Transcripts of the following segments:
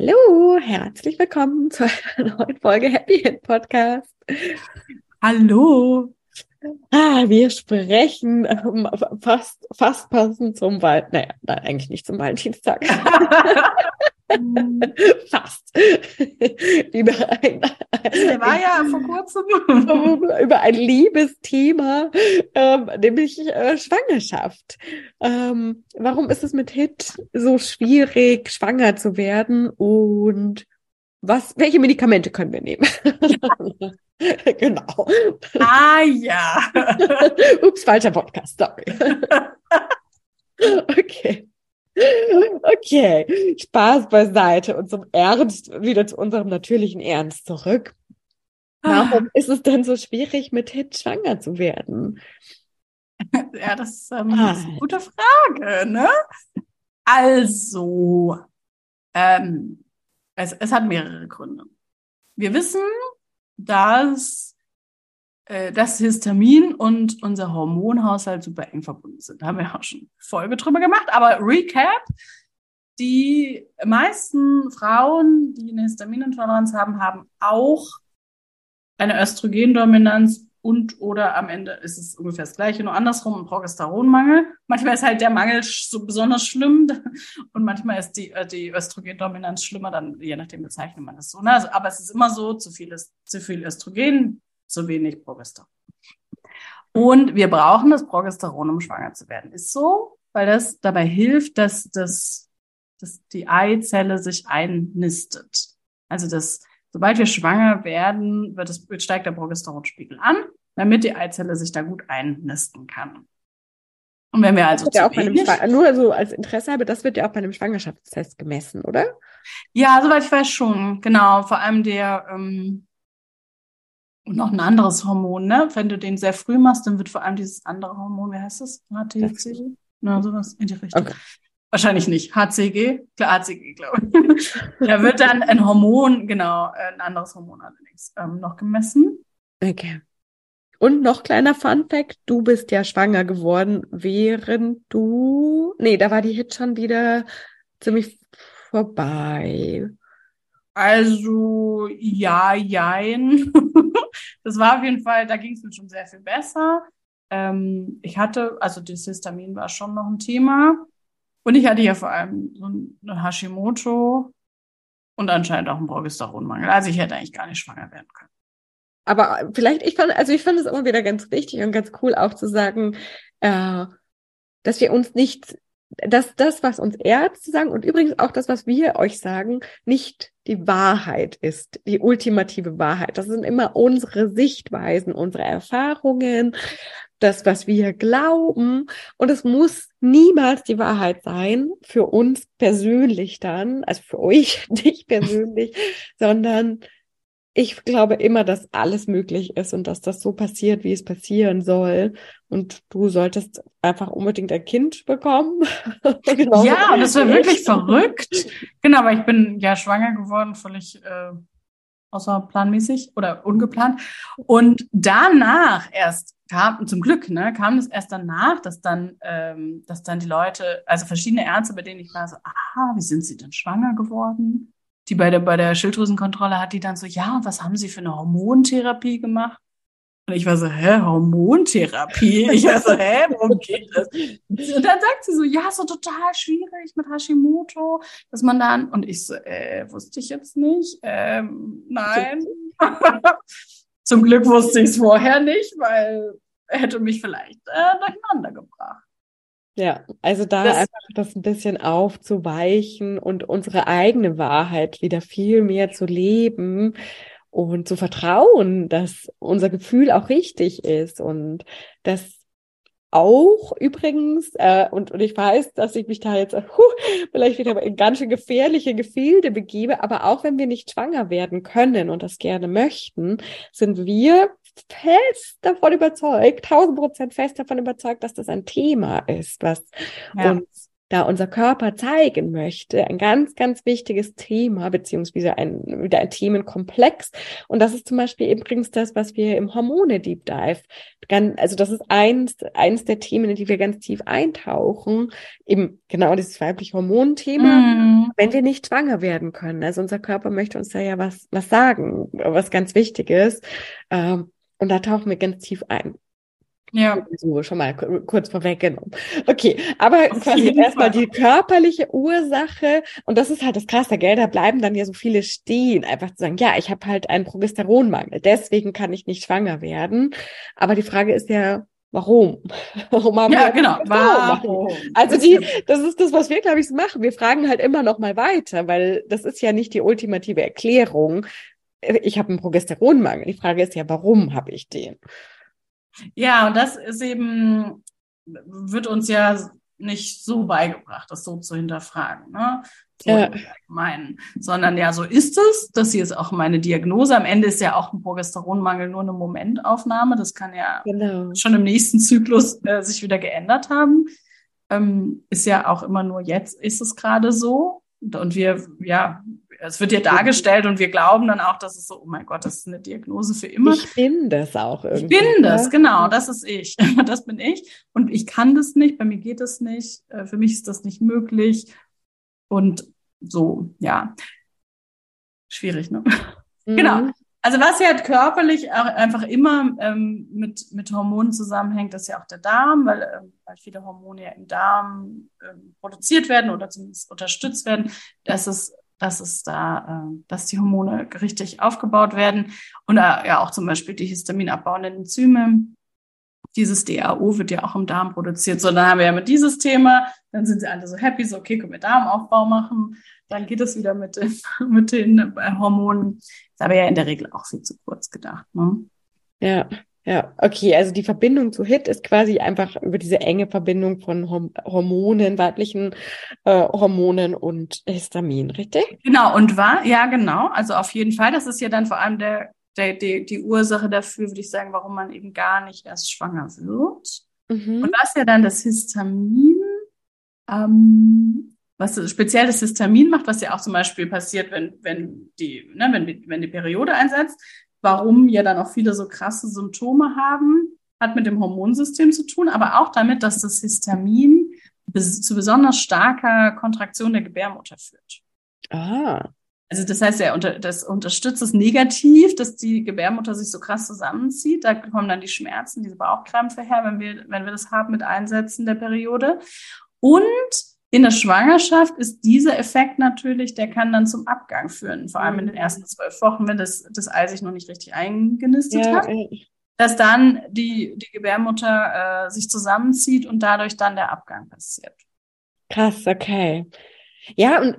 Hallo, herzlich willkommen zu einer neuen Folge Happy Hit Podcast. Hallo. Ah, wir sprechen ähm, fast, fast passend zum Wald. Naja, nein, eigentlich nicht zum Valentinstag. fast. über ein, Der war ja vor kurzem. über ein Liebesthema, ähm, nämlich äh, Schwangerschaft. Ähm, warum ist es mit Hit so schwierig, schwanger zu werden und was, welche Medikamente können wir nehmen? genau. Ah ja. Ups, falscher Podcast, sorry. okay. Okay, Spaß beiseite und zum Ernst, wieder zu unserem natürlichen Ernst zurück. Warum ah. ist es denn so schwierig, mit Hit schwanger zu werden? Ja, das, ähm, ah. ist eine gute Frage, ne? Also, ähm, es, es hat mehrere Gründe. Wir wissen, dass äh, das Histamin und unser Hormonhaushalt super eng verbunden sind. Da haben wir auch schon Folge drüber gemacht. Aber Recap, die meisten Frauen, die eine Histaminintoleranz haben, haben auch eine Östrogendominanz und oder am Ende ist es ungefähr das gleiche, nur andersrum, ein Progesteronmangel. Manchmal ist halt der Mangel so besonders schlimm und manchmal ist die, äh, die Östrogendominanz schlimmer, dann je nachdem bezeichnet man das so. Ne? Also, aber es ist immer so, zu viel, ist, zu viel Östrogen, zu wenig Progesteron. Und wir brauchen das Progesteron, um schwanger zu werden. Ist so, weil das dabei hilft, dass, das, dass die Eizelle sich einnistet. Also das Sobald wir schwanger werden, wird wird steigt der Progesteronspiegel an, damit die Eizelle sich da gut einnisten kann. Und wenn wir also das ja wenig, nur so als Interesse habe, das wird ja auch bei einem Schwangerschaftstest gemessen, oder? Ja, soweit ich weiß schon, genau. Vor allem der ähm, und noch ein anderes Hormon, ne? Wenn du den sehr früh machst, dann wird vor allem dieses andere Hormon, wie heißt das? HTC? Na, sowas in die Richtung. Okay. Wahrscheinlich nicht. HCG? Klar, HCG, glaube ich. da wird dann ein Hormon, genau, ein anderes Hormon allerdings, ähm, noch gemessen. Okay. Und noch kleiner Fun Fact, du bist ja schwanger geworden, während du, nee, da war die Hit schon wieder ziemlich vorbei. Also, ja, jein. das war auf jeden Fall, da ging es mir schon sehr viel besser. Ähm, ich hatte, also das Histamin war schon noch ein Thema. Und ich hatte ja vor allem so eine Hashimoto und anscheinend auch einen Progesteronmangel. Also ich hätte eigentlich gar nicht schwanger werden können. Aber vielleicht, ich fand, also ich fand es immer wieder ganz wichtig und ganz cool auch zu sagen, äh, dass wir uns nicht, dass das, was uns Ärzte sagen und übrigens auch das, was wir euch sagen, nicht die Wahrheit ist, die ultimative Wahrheit. Das sind immer unsere Sichtweisen, unsere Erfahrungen, das, was wir glauben. Und es muss niemals die Wahrheit sein für uns persönlich dann, also für euch nicht persönlich, sondern ich glaube immer, dass alles möglich ist und dass das so passiert, wie es passieren soll. Und du solltest einfach unbedingt ein Kind bekommen. genau ja, das wäre wirklich verrückt. Genau, aber ich bin ja schwanger geworden, völlig äh, außerplanmäßig oder ungeplant. Und danach erst kam, zum Glück, ne, kam es erst danach, dass dann, ähm, dass dann die Leute, also verschiedene Ärzte, bei denen ich war, so, aha, wie sind sie denn schwanger geworden? Die bei der, bei der Schilddrüsenkontrolle hat die dann so, ja, was haben sie für eine Hormontherapie gemacht? Und ich war so, hä, Hormontherapie? Ich war so, hä, worum geht das? Und dann sagt sie so, ja, so total schwierig mit Hashimoto, dass man dann, und ich so, äh, wusste ich jetzt nicht, ähm, nein. Zum Glück wusste ich es vorher nicht, weil er hätte mich vielleicht äh, durcheinander gebracht. Ja, also da das, einfach das ein bisschen aufzuweichen und unsere eigene Wahrheit wieder viel mehr zu leben und zu vertrauen, dass unser Gefühl auch richtig ist und dass auch übrigens, äh, und, und ich weiß, dass ich mich da jetzt huh, vielleicht wieder in ganz schön gefährliche Gefilde begebe, aber auch wenn wir nicht schwanger werden können und das gerne möchten, sind wir fest davon überzeugt, tausend Prozent fest davon überzeugt, dass das ein Thema ist, was ja. uns da unser Körper zeigen möchte, ein ganz, ganz wichtiges Thema, beziehungsweise ein, wieder ein Themenkomplex. Und das ist zum Beispiel übrigens das, was wir im Hormone Deep Dive, ganz, also das ist eins, eins der Themen, in die wir ganz tief eintauchen, eben genau dieses weibliche Hormonthema, mm. wenn wir nicht schwanger werden können. Also unser Körper möchte uns da ja was, was sagen, was ganz wichtig ist. Ähm, und da tauchen wir ganz tief ein. Ja. So, schon mal kurz vorweggenommen. Okay, aber Auf quasi erstmal die körperliche Ursache, und das ist halt das Krasse, gell, da bleiben dann ja so viele stehen, einfach zu sagen, ja, ich habe halt einen Progesteronmangel, deswegen kann ich nicht schwanger werden. Aber die Frage ist ja, warum? warum haben ja, wir genau, warum? Also die, das ist das, was wir, glaube ich, machen. Wir fragen halt immer noch mal weiter, weil das ist ja nicht die ultimative Erklärung. Ich habe einen Progesteronmangel. Die Frage ist ja, warum habe ich den? Ja, und das ist eben, wird uns ja nicht so beigebracht, das so zu hinterfragen. Ne? So ja. meinen, sondern ja, so ist es. Das hier ist auch meine Diagnose. Am Ende ist ja auch ein Progesteronmangel nur eine Momentaufnahme. Das kann ja genau. schon im nächsten Zyklus äh, sich wieder geändert haben. Ähm, ist ja auch immer nur jetzt ist es gerade so. Und wir, ja, es wird ja dargestellt und wir glauben dann auch, dass es so, oh mein Gott, das ist eine Diagnose für immer. Ich bin das auch irgendwie. Ich bin das, genau, das ist ich. Das bin ich. Und ich kann das nicht, bei mir geht das nicht, äh, für mich ist das nicht möglich. Und so, ja. Schwierig, ne? Mhm. Genau. Also was ja körperlich auch einfach immer ähm, mit, mit Hormonen zusammenhängt, ist ja auch der Darm, weil, ähm, weil viele Hormone ja im Darm ähm, produziert werden oder zumindest unterstützt werden. Das ist dass es da, äh, dass die Hormone richtig aufgebaut werden und äh, ja auch zum Beispiel die histaminabbauenden Enzyme. Dieses DAO wird ja auch im Darm produziert. So, dann haben wir ja mit dieses Thema, dann sind sie alle so happy, so okay, können wir Darmaufbau machen, dann geht es wieder mit den, mit den äh, Hormonen. Ist aber ja in der Regel auch viel zu kurz gedacht. Ne? Ja, ja, okay, also die Verbindung zu HIT ist quasi einfach über diese enge Verbindung von Hormonen, weiblichen äh, Hormonen und Histamin, richtig? Genau, und war, ja, genau, also auf jeden Fall, das ist ja dann vor allem der, der, die, die Ursache dafür, würde ich sagen, warum man eben gar nicht erst schwanger wird. Mhm. Und was ja dann das Histamin, ähm, was speziell das Histamin macht, was ja auch zum Beispiel passiert, wenn, wenn die, ne, wenn, wenn die Periode einsetzt, warum ja dann auch viele so krasse Symptome haben, hat mit dem Hormonsystem zu tun, aber auch damit, dass das Histamin zu besonders starker Kontraktion der Gebärmutter führt. Ah. Also das heißt, ja, das unterstützt es negativ, dass die Gebärmutter sich so krass zusammenzieht. Da kommen dann die Schmerzen, diese Bauchkrämpfe her, wenn wir, wenn wir das haben mit Einsetzen der Periode. Und in der Schwangerschaft ist dieser Effekt natürlich, der kann dann zum Abgang führen, vor allem in den mhm. ersten zwölf Wochen, wenn das, das Ei sich noch nicht richtig eingenistet ja, hat, dass dann die, die Gebärmutter äh, sich zusammenzieht und dadurch dann der Abgang passiert. Krass, okay. Ja, und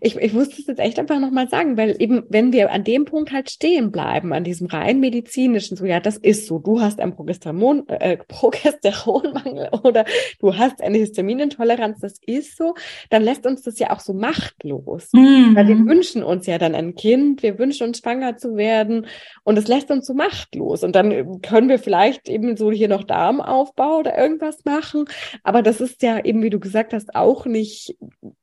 ich, ich muss das jetzt echt einfach nochmal sagen, weil eben, wenn wir an dem Punkt halt stehen bleiben, an diesem rein medizinischen, so ja, das ist so, du hast einen Progesteron, äh, Progesteronmangel oder du hast eine Histaminintoleranz, das ist so, dann lässt uns das ja auch so machtlos. Mhm. Weil wir wünschen uns ja dann ein Kind, wir wünschen uns schwanger zu werden und es lässt uns so machtlos. Und dann können wir vielleicht eben so hier noch Darmaufbau oder irgendwas machen, aber das ist ja eben, wie du gesagt hast, auch nicht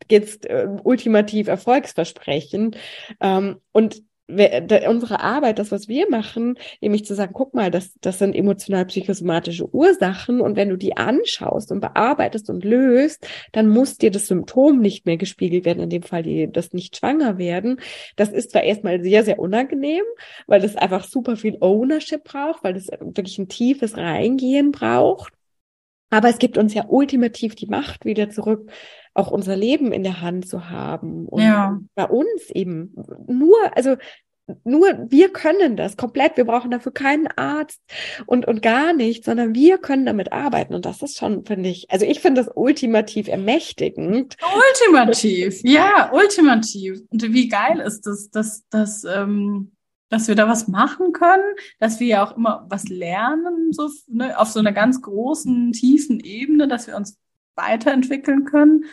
jetzt äh, ultimativ erfolgsversprechend. Ähm, und unsere Arbeit, das, was wir machen, nämlich zu sagen, guck mal, das, das sind emotional-psychosomatische Ursachen und wenn du die anschaust und bearbeitest und löst, dann muss dir das Symptom nicht mehr gespiegelt werden, in dem Fall die, das nicht schwanger werden. Das ist zwar erstmal sehr, sehr unangenehm, weil das einfach super viel Ownership braucht, weil das wirklich ein tiefes Reingehen braucht. Aber es gibt uns ja ultimativ die Macht, wieder zurück auch unser Leben in der Hand zu haben. Und ja. bei uns eben nur, also nur wir können das komplett. Wir brauchen dafür keinen Arzt und, und gar nichts, sondern wir können damit arbeiten. Und das ist schon, finde ich, also ich finde das ultimativ ermächtigend. Ultimativ, ja, ultimativ. Und wie geil ist das, dass, dass, ähm, dass wir da was machen können, dass wir ja auch immer was lernen, so ne, auf so einer ganz großen, tiefen Ebene, dass wir uns weiterentwickeln können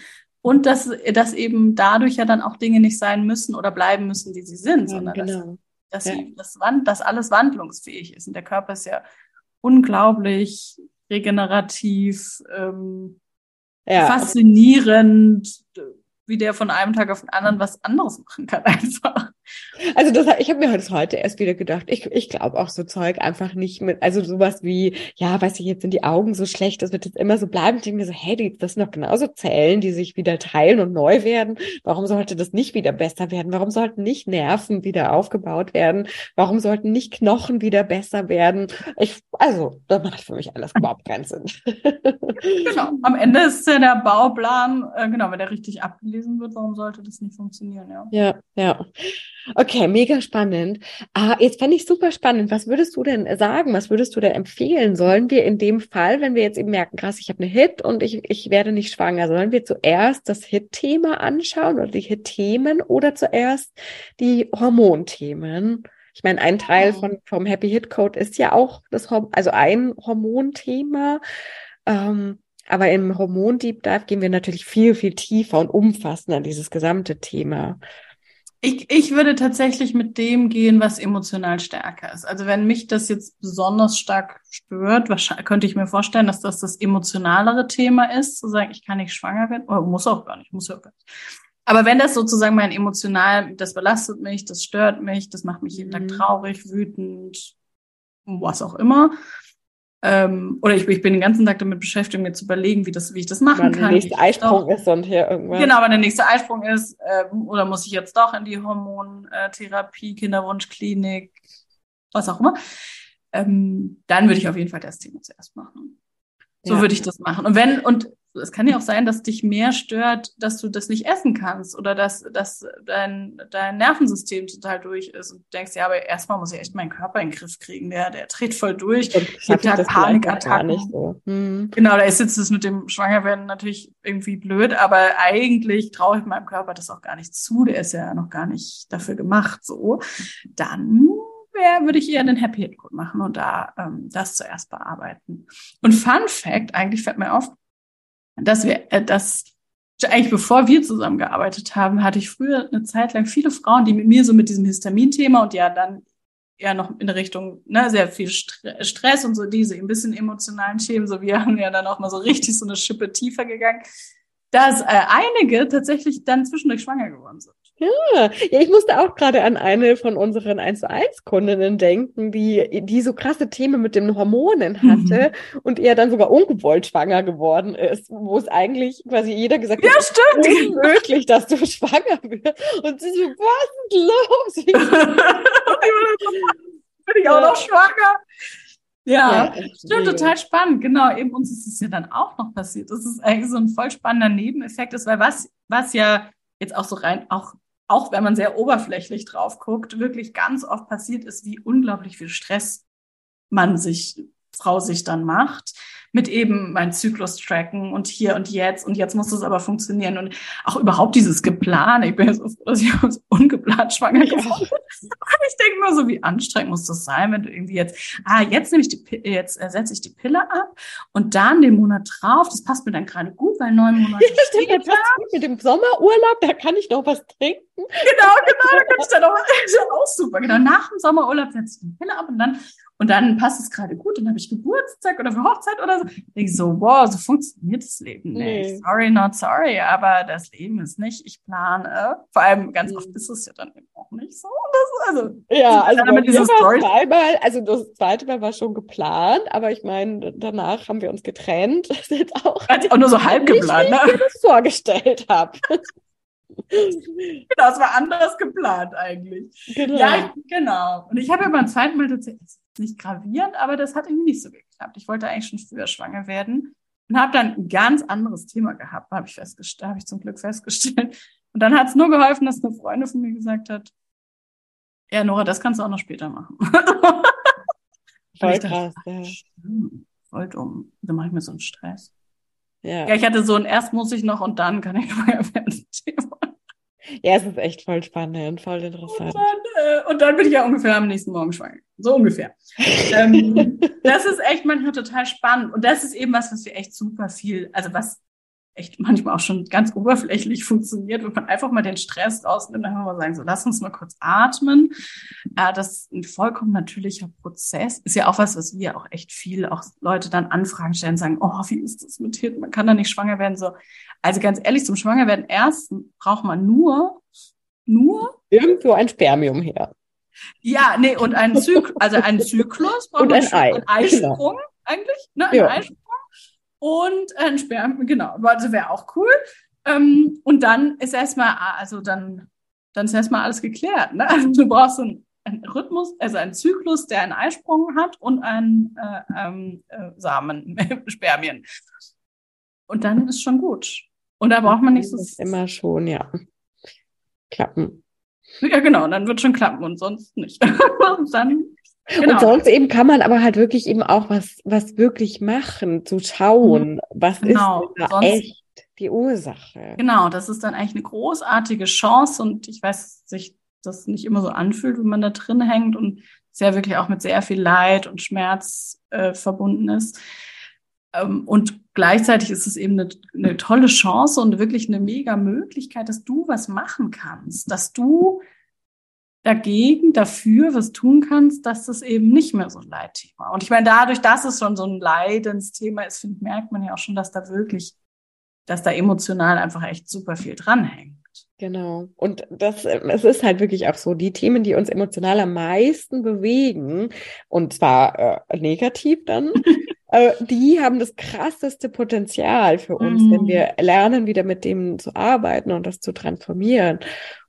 und dass, dass eben dadurch ja dann auch Dinge nicht sein müssen oder bleiben müssen, wie sie sind, ja, sondern genau. dass, dass, ja. das Wand, dass alles wandlungsfähig ist. Und der Körper ist ja unglaublich regenerativ, ähm, ja. faszinierend, wie der von einem Tag auf den anderen was anderes machen kann einfach. Also das, ich habe mir heute, heute erst wieder gedacht, ich, ich glaube auch so Zeug einfach nicht mit, also sowas wie, ja, weiß ich, jetzt sind die Augen so schlecht, das wird jetzt immer so bleiben. Ich denke mir so, hey, das sind doch genauso Zellen, die sich wieder teilen und neu werden. Warum sollte das nicht wieder besser werden? Warum sollten nicht Nerven wieder aufgebaut werden? Warum sollten nicht Knochen wieder besser werden? Ich, also, das macht für mich alles überhaupt keinen Sinn. genau. Am Ende ist ja der Bauplan, äh, genau, wenn der richtig abgelesen wird, warum sollte das nicht funktionieren, ja. Ja, ja. Okay, mega spannend. Ah, jetzt fände ich super spannend. Was würdest du denn sagen? Was würdest du denn empfehlen? Sollen wir in dem Fall, wenn wir jetzt eben merken, krass, ich habe eine Hit und ich, ich werde nicht schwanger, sollen wir zuerst das Hit-Thema anschauen oder die Hit-Themen oder zuerst die Hormonthemen? Ich meine, ein Teil von, vom Happy Hit Code ist ja auch das, also ein Hormonthema. Ähm, aber im Hormon Deep Dive gehen wir natürlich viel, viel tiefer und umfassender an dieses gesamte Thema. Ich, ich würde tatsächlich mit dem gehen, was emotional stärker ist. Also wenn mich das jetzt besonders stark stört, wahrscheinlich könnte ich mir vorstellen, dass das das emotionalere Thema ist, zu sagen, ich kann nicht schwanger werden, oder muss auch gar nicht, muss ja auch gar nicht. Aber wenn das sozusagen mein emotional, das belastet mich, das stört mich, das macht mich jeden mhm. Tag traurig, wütend, was auch immer, ähm, oder ich, ich, bin den ganzen Tag damit beschäftigt, mir zu überlegen, wie, das, wie ich das machen wann kann. Der nächste Eisprung ist und hier irgendwas. Genau, wenn der nächste Eisprung ist. Ähm, oder muss ich jetzt doch in die Hormontherapie, Kinderwunschklinik, was auch immer. Ähm, dann würde ich auf jeden Fall das Thema zuerst machen. So ja. würde ich das machen. Und wenn, und es kann ja auch sein, dass dich mehr stört, dass du das nicht essen kannst oder dass, dass dein, dein Nervensystem total durch ist und du denkst, ja, aber erstmal muss ich echt meinen Körper in den Griff kriegen, der, der dreht voll durch, ich habe da Panikattacken. So. Mhm. Genau, da ist jetzt das mit dem Schwangerwerden natürlich irgendwie blöd, aber eigentlich traue ich meinem Körper das auch gar nicht zu, der ist ja noch gar nicht dafür gemacht, so. Dann wäre, würde ich eher den Happy Hit Code machen und da ähm, das zuerst bearbeiten. Und Fun Fact, eigentlich fällt mir auf, dass wir, äh, dass eigentlich bevor wir zusammengearbeitet haben, hatte ich früher eine Zeit lang viele Frauen, die mit mir so mit diesem Histamin-Thema und ja dann eher noch in Richtung ne, sehr viel Stress und so diese ein bisschen emotionalen Themen, so wir haben ja dann auch mal so richtig so eine Schippe tiefer gegangen, dass äh, einige tatsächlich dann zwischendurch schwanger geworden sind. Ja, ja, ich musste auch gerade an eine von unseren 1 zu 1 Kundinnen denken, die, die so krasse Themen mit den Hormonen hatte mhm. und er dann sogar ungewollt schwanger geworden ist, wo es eigentlich quasi jeder gesagt ja, hat, stimmt. unmöglich, dass du schwanger wirst. Und sie so, was ist los? Bin ich auch noch schwanger? Ja, ja stimmt, total spannend. Genau, eben uns ist es ja dann auch noch passiert. Das ist eigentlich so ein voll spannender Nebeneffekt ist, weil was, was ja jetzt auch so rein, auch auch wenn man sehr oberflächlich drauf guckt, wirklich ganz oft passiert ist, wie unglaublich viel Stress man sich, Frau sich dann macht mit eben mein Zyklus tracken und hier und jetzt und jetzt muss es aber funktionieren und auch überhaupt dieses Geplan. Ich bin jetzt so froh, dass ich ungeplant schwanger geworden bin. Ich denke mal so, wie anstrengend muss das sein, wenn du irgendwie jetzt, ah, jetzt nehme ich die, jetzt ersetze ich die Pille ab und dann den Monat drauf, das passt mir dann gerade gut, weil neun Monate ja, stimmt, das mit dem Sommerurlaub, da kann ich noch was trinken. Genau, genau, da kann ich dann auch, auch super. Genau, nach dem Sommerurlaub setze ich die Pille ab und dann und dann passt es gerade gut, dann habe ich Geburtstag oder für Hochzeit oder so. Denke ich so, wow, so funktioniert das Leben nicht. Nee. Sorry, not sorry, aber das Leben ist nicht, ich plane. Vor allem ganz Mhm. oft ist es ja dann eben auch nicht so. Das, also, Ja, also Dann bei mit mir dieser war Story- zweimal, also das zweite Mal war schon geplant, aber ich meine, danach haben wir uns getrennt. Das ist jetzt auch hat sich auch nur so halb nicht, geplant. wie ich Ne? mir das vorgestellt habe. Genau, es war anders geplant eigentlich. Genau. Ja, ich, genau. Und ich habe ja beim zweiten Mal tatsächlich nicht gravierend, aber das hat irgendwie nicht so geklappt. Ich wollte eigentlich schon früher schwanger werden und habe dann ein ganz anderes Thema gehabt, habe ich festgestellt, habe ich zum Glück festgestellt. Und dann hat es nur geholfen, dass eine Freundin von mir gesagt hat, ja, Nora, das kannst du auch noch später machen. Voll krass. Ja. Voll dumm. Dann mache ich mir so einen Stress. Ja. Ja, ich hatte so ein erst muss ich noch und dann kann ich schwanger werden. Ja, es ist echt voll spannend, voll Und interessant. dann, äh, und dann bin ich ja ungefähr am nächsten Morgen schwanger. So ungefähr. ähm, das ist echt manchmal total spannend. Und das ist eben was, was wir echt super viel, also was echt manchmal auch schon ganz oberflächlich funktioniert, wenn man einfach mal den Stress rausnimmt, einfach mal sagen, so lass uns mal kurz atmen. Äh, das ist ein vollkommen natürlicher Prozess. Ist ja auch was, was wir auch echt viel, auch Leute dann Anfragen stellen, sagen, oh, wie ist das mit Hirn? Man kann da nicht schwanger werden. So, also ganz ehrlich, zum Schwangerwerden erst braucht man nur, nur Irgendwo ein Spermium her. Ja, nee, und ein Zyklus, also ein Zyklus braucht Und ein Ei, ein Eisprung eigentlich, ne? Ein Ja. Eisprung und ein Sperm, genau, also wäre auch cool. Ähm, und dann ist erstmal, also dann, dann ist erstmal alles geklärt, ne? Also du brauchst so einen, einen Rhythmus, also einen Zyklus, der einen Eisprung hat und einen äh, ähm, äh, Samen, Spermien. Und dann ist schon gut. Und da braucht man nicht so, immer schon, ja. Klappen. ja genau, dann wird schon klappen und sonst nicht. und dann, genau. Und sonst eben kann man aber halt wirklich eben auch was, was wirklich machen, zu schauen, was Genau, ist da echt die Ursache. Genau, das ist dann eigentlich eine großartige Chance und ich weiß, dass sich das nicht immer so anfühlt, wenn man da drin hängt und ja wirklich auch mit sehr viel Leid und Schmerz äh, verbunden ist. Ähm, und gleichzeitig ist es eben eine, eine tolle Chance und wirklich eine mega Möglichkeit, dass du was machen kannst, dass du dagegen, dafür was tun kannst, dass das eben nicht mehr so ein Leitthema. Und ich meine, dadurch, dass es schon so ein Leidensthema ist, finde ich, merkt man ja auch schon, dass da wirklich, dass da emotional einfach echt super viel dranhängt. Genau. Und das, es ist halt wirklich auch so, die Themen, die uns emotional am meisten bewegen, und zwar äh, negativ dann, die haben das krasseste Potenzial für uns, Mhm. wenn wir lernen, wieder mit dem zu arbeiten und das zu transformieren.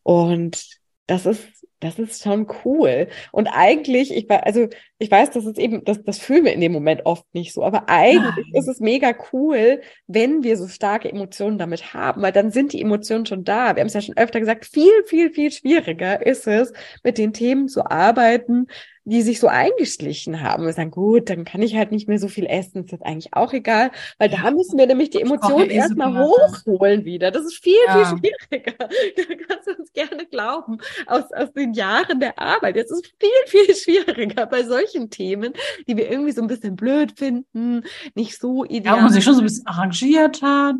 Und das ist, das ist schon cool. Und eigentlich, ich war, also ich weiß, das ist eben, das, das fühlen wir in dem Moment oft nicht so, aber eigentlich Nein. ist es mega cool, wenn wir so starke Emotionen damit haben, weil dann sind die Emotionen schon da. Wir haben es ja schon öfter gesagt, viel, viel, viel schwieriger ist es, mit den Themen zu arbeiten, die sich so eingeschlichen haben. Wir sagen, gut, dann kann ich halt nicht mehr so viel essen, ist jetzt eigentlich auch egal, weil da Ja. müssen wir nämlich die Emotionen eh erstmal hochholen wieder. Das ist viel, Ja. viel schwieriger. Da kannst du uns gerne glauben, aus, aus den Jahren der Arbeit. Es ist viel, viel schwieriger bei solchen Themen, die wir irgendwie so ein bisschen blöd finden, nicht so Ja, ideal. wo man sich schon so ein bisschen arrangiert hat.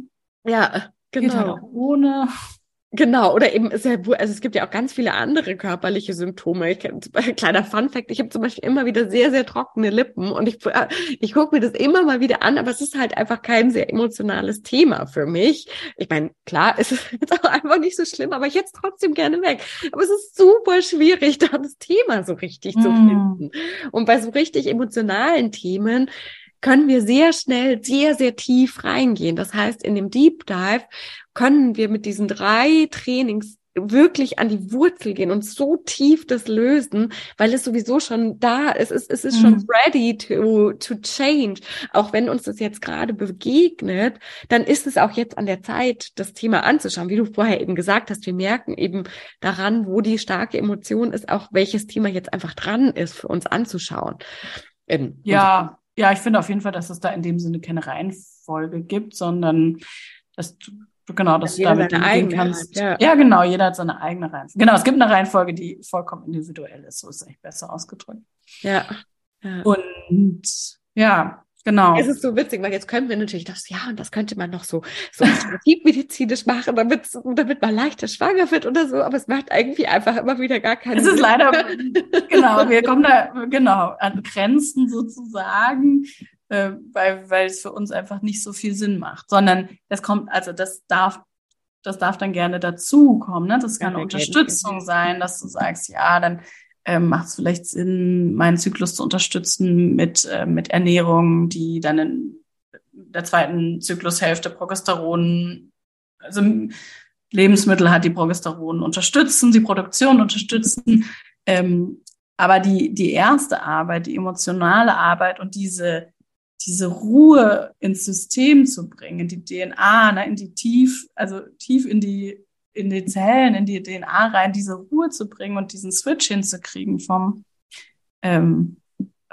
Ja, Geht halt genau. auch ohne. Genau, oder eben ist ja, also es gibt ja auch ganz viele andere körperliche Symptome. Ich kleiner Fun Fact, ich habe zum Beispiel immer wieder sehr, sehr trockene Lippen und ich, äh, ich gucke mir das immer mal wieder an, aber es ist halt einfach kein sehr emotionales Thema für mich. Ich meine, klar, es ist jetzt auch einfach nicht so schlimm, aber ich hätte es trotzdem gerne weg. Aber es ist super schwierig, da das Thema so richtig zu Mm. finden. Und bei so richtig emotionalen Themen können wir sehr schnell, sehr, sehr tief reingehen. Das heißt, in dem Deep Dive können wir mit diesen drei Trainings wirklich an die Wurzel gehen und so tief das lösen, weil es sowieso schon da ist. Es ist, es ist schon Mhm. ready to, to change. Auch wenn uns das jetzt gerade begegnet, dann ist es auch jetzt an der Zeit, das Thema anzuschauen. Wie du vorher eben gesagt hast, wir merken eben daran, wo die starke Emotion ist, auch welches Thema jetzt einfach dran ist, für uns anzuschauen. In Ja, ja, ich finde auf jeden Fall, dass es da in dem Sinne keine Reihenfolge gibt, sondern dass du, genau, dass Dass du damit umgehen eigene kannst. hat, Ja. ja. genau, jeder hat seine eigene Reihenfolge. Genau, es gibt eine Reihenfolge, die vollkommen individuell ist. So ist es echt besser ausgedrückt. Ja. ja. Und ja, genau. Es ist so witzig, weil jetzt können wir natürlich das, ja, und das könnte man noch so, so alternativmedizinisch machen, damit, damit man leichter schwanger wird oder so, aber es macht irgendwie einfach immer wieder gar keinen Es ist Sinn. leider, genau, wir kommen da, genau, an Grenzen sozusagen. äh, weil, weil es für uns einfach nicht so viel Sinn macht, sondern das kommt, also das darf, das darf dann gerne dazukommen. Ne? Das kann ja, Unterstützung sein, dass du sagst, ja, dann ähm, macht es vielleicht Sinn, meinen Zyklus zu unterstützen mit, äh, mit Ernährung, die dann in der zweiten Zyklushälfte Progesteron, also Lebensmittel hat, die Progesteron unterstützen, die Produktion unterstützen. Ähm, aber die, die erste Arbeit, die emotionale Arbeit und diese, diese Ruhe ins System zu bringen, die DNA, ne, in die tief, also tief in die, in die Zellen, in die DNA rein, diese Ruhe zu bringen und diesen Switch hinzukriegen vom, ähm,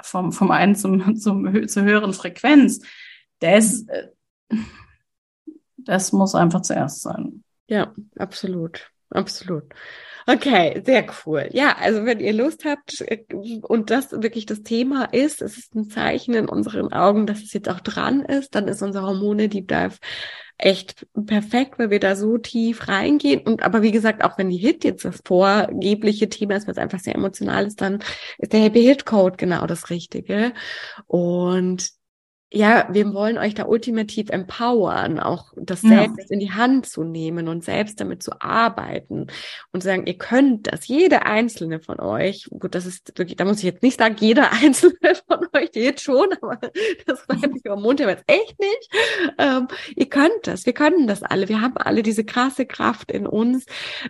vom, vom einen zum, zum, zur höheren Frequenz, das, äh, das muss einfach zuerst sein. Ja, absolut. Absolut. Okay, sehr cool. Ja, also wenn ihr Lust habt äh, und das wirklich das Thema ist, es ist ein Zeichen in unseren Augen, dass es jetzt auch dran ist, dann ist unser Hormone Deep Dive echt perfekt, weil wir da so tief reingehen. Und aber wie gesagt, auch wenn die Hit jetzt das vorgebliche Thema ist, was einfach sehr emotional ist, dann ist der Happy Hit Code genau das Richtige. Und ja, wir wollen euch da ultimativ empowern, auch das selbst ja. in die Hand zu nehmen und selbst damit zu arbeiten und sagen, ihr könnt das, jede einzelne von euch, gut, das ist wirklich, da muss ich jetzt nicht sagen, jeder einzelne von euch, jetzt schon, aber das war nicht am Montag jetzt echt nicht. Ähm, ihr könnt das, wir können das alle, wir haben alle diese krasse Kraft in uns,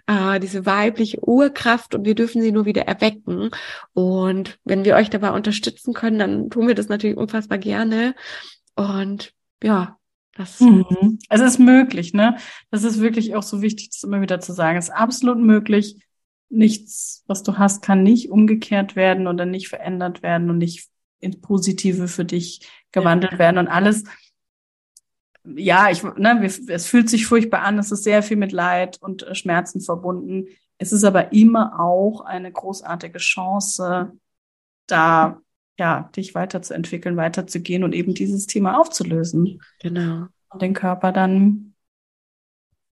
äh, diese weibliche Urkraft und wir dürfen sie nur wieder erwecken. Und wenn wir euch dabei unterstützen können, dann tun wir das natürlich unfassbar gerne. Und ja, das mhm. Es ist möglich, ne? Das ist wirklich auch so wichtig, das immer wieder zu sagen. Es ist absolut möglich. Nichts, was du hast, kann nicht umgekehrt werden oder nicht verändert werden und nicht ins Positive für dich gewandelt ja. werden und alles. Ja, ich, ne, es fühlt sich furchtbar an. Es ist sehr viel mit Leid und äh, Schmerzen verbunden. Es ist aber immer auch eine großartige Chance, da ja, dich weiterzuentwickeln, weiterzugehen und eben dieses Thema aufzulösen. Genau. Und den Körper dann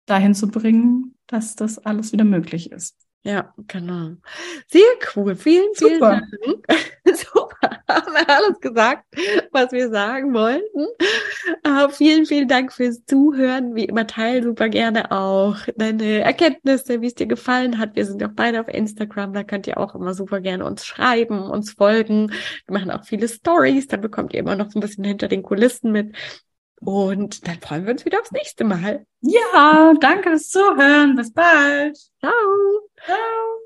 dahin zu bringen, dass das alles wieder möglich ist. Ja, genau. Sehr cool. Vielen, vielen Super. Dank. Super. Haben wir alles gesagt, was wir sagen wollten. Uh, vielen, vielen Dank fürs Zuhören. Wie immer teil super gerne auch deine Erkenntnisse, wie es dir gefallen hat. Wir sind auch beide auf Instagram. Da könnt ihr auch immer super gerne uns schreiben, uns folgen. Wir machen auch viele Stories. Da bekommt ihr immer noch so ein bisschen hinter den Kulissen mit, und dann freuen wir uns wieder aufs nächste Mal. Ja, danke fürs Zuhören. Bis bald. Ciao. Ciao.